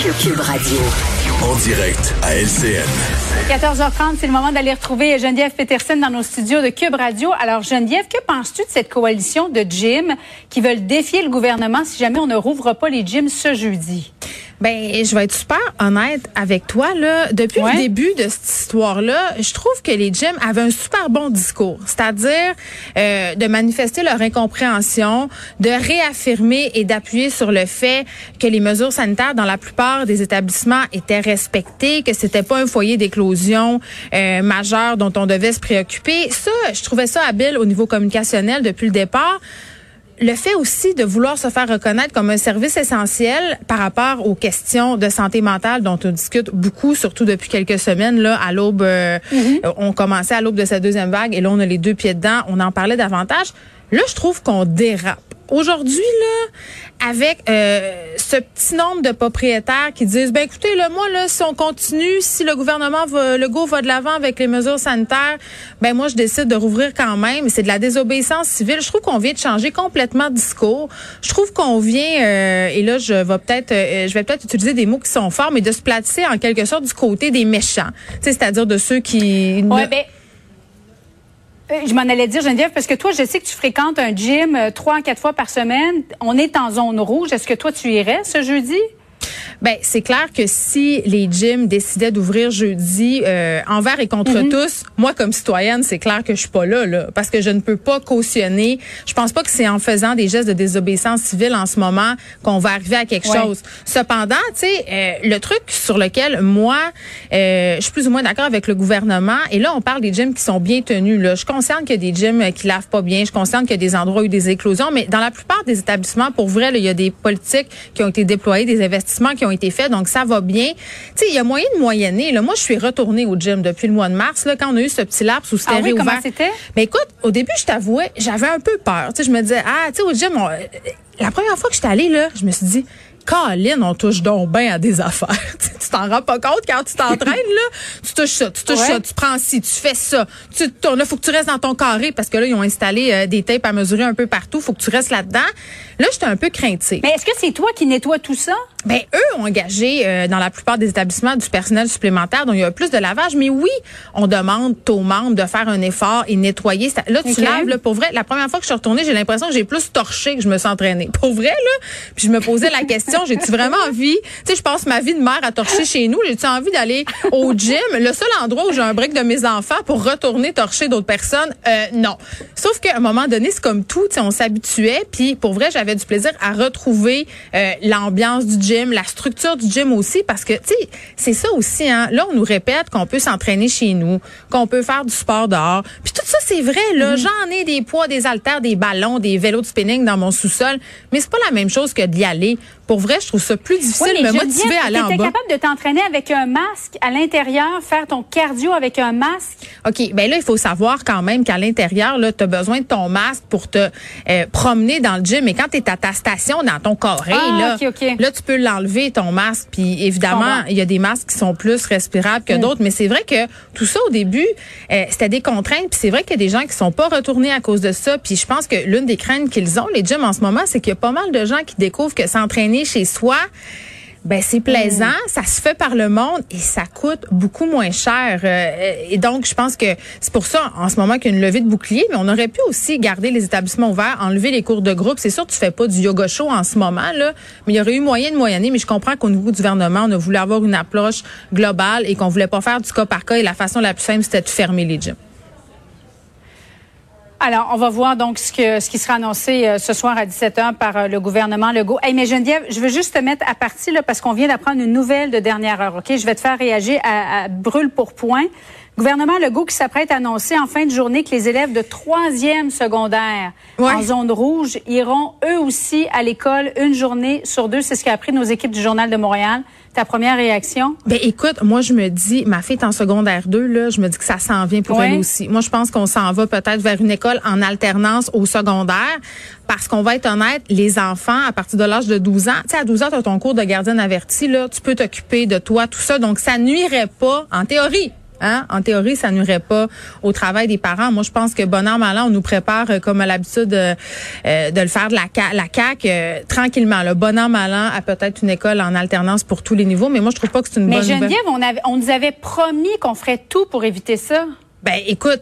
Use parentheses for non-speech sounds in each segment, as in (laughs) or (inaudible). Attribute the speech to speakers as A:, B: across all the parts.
A: Cube Radio.
B: En direct à LCN.
C: 14h30, c'est le moment d'aller retrouver Geneviève Peterson dans nos studios de Cube Radio. Alors Geneviève, que penses-tu de cette coalition de gyms qui veulent défier le gouvernement si jamais on ne rouvre pas les gyms ce jeudi?
D: Ben, je vais être super honnête avec toi là. Depuis
C: Ouais.
D: le début de cette histoire-là, je trouve que les gyms avaient un super bon discours, c'est-à-dire euh, de manifester leur incompréhension, de réaffirmer et d'appuyer sur le fait que les mesures sanitaires dans la plupart des établissements étaient respectées, que c'était pas un foyer d'éclosion euh, majeur dont on devait se préoccuper. Ça, je trouvais ça habile au niveau communicationnel depuis le départ le fait aussi de vouloir se faire reconnaître comme un service essentiel par rapport aux questions de santé mentale dont on discute beaucoup, surtout depuis quelques semaines, là, à l'aube, euh, on commençait à l'aube de cette deuxième vague et là, on a les deux pieds dedans, on en parlait davantage. Là, je trouve qu'on dérape. Aujourd'hui, là, avec euh, ce petit nombre de propriétaires qui disent, ben écoutez, là, moi, là, si on continue, si le gouvernement va, le go va de l'avant avec les mesures sanitaires, ben moi, je décide de rouvrir quand même. C'est de la désobéissance civile. Je trouve qu'on vient de changer complètement de discours. Je trouve qu'on vient, euh, et là, je vais peut-être, euh, je vais peut-être utiliser des mots qui sont forts, mais de se placer en quelque sorte du côté des méchants. C'est-à-dire de ceux qui
C: Ouais,
D: ne-
C: ben, je m'en allais dire, Geneviève, parce que toi, je sais que tu fréquentes un gym euh, trois à quatre fois par semaine. On est en zone rouge. Est-ce que toi, tu irais ce jeudi?
D: Ben, c'est clair que si les gyms décidaient d'ouvrir jeudi euh, envers et contre tous, moi comme citoyenne, c'est clair que je suis pas là, là, parce que je ne peux pas cautionner. Je pense pas que c'est en faisant des gestes de désobéissance civile en ce moment qu'on va arriver à quelque
C: Ouais.
D: chose. Cependant, tu sais, euh, le truc sur lequel moi, euh, je suis plus ou moins d'accord avec le gouvernement, et là on parle des gyms qui sont bien tenus. Là, je consciente qu'il y a des gyms euh, qui lavent pas bien, je consciente qu'il y a des endroits où il y a eu des éclosions, mais dans la plupart des établissements, pour vrai, il y a des politiques qui ont été déployées, des investissements qui ont été faits, donc ça va bien. Tu sais, il y a moyen de moyenner. Là, moi, je suis retournée au gym depuis le mois de mars, là, quand on a eu ce petit laps où c'était
C: Ah oui,
D: réouvert.
C: comment c'était?
D: Mais écoute, au début, je t'avouais, j'avais un peu peur. Tu sais, je me disais, ah, tu sais, au gym, on- euh, la première fois que j'étais allée, là, je me suis dit, Colin, on touche donc bien à des (laughs) affaires. Tu t'en rends pas compte quand tu t'entraînes, là. Tu touches ça, tu touches
C: Ouais.
D: ça, tu prends ci, tu fais ça. Tu te tournes, là, faut que tu restes dans ton carré parce que là, ils ont installé euh, des tapes à mesurer un peu partout. Faut que tu restes là-dedans. Là, j'étais un peu craintive.
C: Mais est-ce que c'est toi qui nettoie tout ça?
D: Ben eux ont engagé euh, dans la plupart des établissements du personnel supplémentaire, donc il y a plus de lavage. Mais oui, on demande aux membres de faire un effort et nettoyer. Ça- Là, tu laves. Là, pour vrai, la première fois que je suis retournée, j'ai l'impression que j'ai plus torché que je me suis entraînée. Pour vrai là. Puis je me posais la question, j'ai-tu vraiment envie? Tu sais, je passe ma vie de mère à torcher chez nous. J'ai-tu envie d'aller au (laughs) gym, le seul endroit où j'ai un break de mes enfants pour retourner torcher d'autres personnes Euh, Non. Sauf qu'à un moment donné, c'est comme tout. On s'habituait. Puis pour vrai, j'avais du plaisir à retrouver euh, l'ambiance du gym, la structure du gym aussi, parce que tu sais, c'est ça aussi. Hein. Là, on nous répète qu'on peut s'entraîner chez nous, qu'on peut faire du sport dehors. Puis tout ça, c'est vrai. Là, j'en ai des poids, des haltères, des ballons, des vélos de spinning dans mon sous-sol, mais c'est pas la même chose que d'y aller. Pour vrai, je trouve ça plus difficile
C: Oui,
D: de me motiver à aller en bas.
C: capable de t'entraîner avec un masque à l'intérieur, faire ton cardio avec un masque?
D: OK, ben là, il faut savoir quand même qu'à l'intérieur, là, tu as besoin de ton masque pour te euh, promener dans le gym. Mais quand tu es à ta station, dans ton carré,
C: Ah,
D: là, là, tu peux l'enlever, ton masque. Puis évidemment, il y a des masques qui sont plus respirables que d'autres. Mais c'est vrai que tout ça, au début, euh, c'était des contraintes. Puis c'est vrai qu'il y a des gens qui sont pas retournés à cause de ça. Puis je pense que l'une des craintes qu'ils ont, les gyms en ce moment, c'est qu'il y a pas mal de gens qui découvrent que s'entraîner chez soi, ben c'est plaisant,
C: Mm.
D: ça se fait par le monde et ça coûte beaucoup moins cher. Euh, et donc, je pense que c'est pour ça, en ce moment, qu'il y a une levée de bouclier, mais on aurait pu aussi garder les établissements ouverts, enlever les cours de groupe. C'est sûr, tu fais pas du yoga show en ce moment, là, mais il y aurait eu moyen de moyenner. Mais je comprends qu'au niveau du gouvernement, on a voulu avoir une approche globale et qu'on voulait pas faire du cas par cas. Et la façon la plus simple, c'était de fermer les gyms.
C: Alors, on va voir donc ce, que, ce qui sera annoncé euh, ce soir à 17h par euh, le gouvernement Legault. Hey, mais Geneviève, je veux juste te mettre à partie là, parce qu'on vient d'apprendre une nouvelle de dernière heure. Ok, Je vais te faire réagir à, à brûle pour point. Gouvernement Legault qui s'apprête à annoncer en fin de journée que les élèves de troisième secondaire
D: Ouais.
C: en zone rouge iront eux aussi à l'école une journée sur deux. C'est ce qu'a appris nos équipes du Journal de Montréal. Ta première réaction?
D: Ben écoute, moi je me dis, ma fille est en secondaire 2, là, je me dis que ça s'en vient pour
C: Ouais.
D: elle aussi. Moi je pense qu'on s'en va peut-être vers une école en alternance au secondaire parce qu'on va être honnête, les enfants à partir de l'âge de 12 ans, tu sais à 12 ans tu as ton cours de gardienne averti là, tu peux t'occuper de toi tout ça donc ça nuirait pas en théorie Hein? En théorie, ça nuirait pas au travail des parents. Moi, je pense que bon an, mal an, on nous prépare euh, comme à l'habitude euh, euh, de le faire de la, ca- la CAQ tranquillement. Le bon an, mal an a peut-être une école en alternance pour tous les niveaux, mais moi, je trouve pas que c'est une
C: Mais
D: bonne nouvelle.
C: Geneviève, on, avait, on nous avait promis qu'on ferait tout pour éviter ça.
D: Ben, écoute,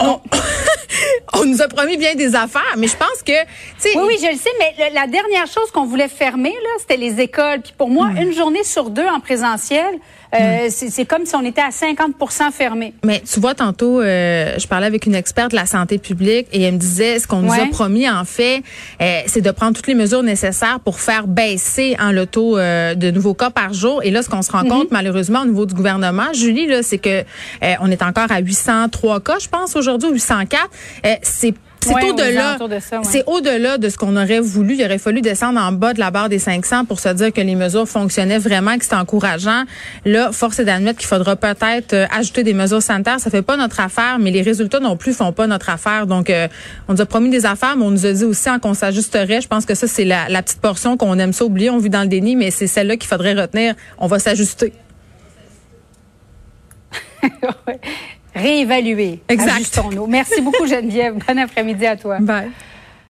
D: on, (coughs) (coughs) (coughs) on nous a promis bien des affaires, mais je pense que, tu sais,
C: Oui, oui, je le sais, mais le- la dernière chose qu'on voulait fermer, là, c'était les écoles. Puis pour moi, une journée sur deux en présentiel, euh, c'est c'est comme si on était à 50% fermé.
D: Mais tu vois, tantôt, euh, je parlais avec une experte de la santé publique et elle me disait, ce qu'on nous a promis, en fait, euh, c'est de prendre toutes les mesures nécessaires pour faire baisser en le taux de nouveaux cas par jour. Et là, ce qu'on se rend compte, malheureusement, au niveau du gouvernement, Julie, là, c'est que on est encore à 803 cas, je pense, aujourd'hui, ou 804. Euh, c'est c'est
C: Ouais, aux
D: au-delà.
C: de ouais.
D: C'est au-delà de ce qu'on aurait voulu. Il aurait fallu descendre en bas de la barre des 500 pour se dire que les mesures fonctionnaient vraiment, que c'était encourageant. Là, force est d'admettre qu'il faudra peut-être euh, ajouter des mesures sanitaires. Ça fait pas notre affaire, mais les résultats non plus font pas notre affaire. Donc, euh, on nous a promis des affaires, mais on nous a dit aussi hein, qu'on s'ajusterait. Je pense que ça, c'est la, la petite portion qu'on aime ça oublier. On vit dans le déni, mais c'est celle-là qu'il faudrait retenir. On va s'ajuster. (laughs)
C: Réévaluer.
D: Exact.
C: Merci beaucoup, Geneviève. Bon après-midi à toi.
D: Bye.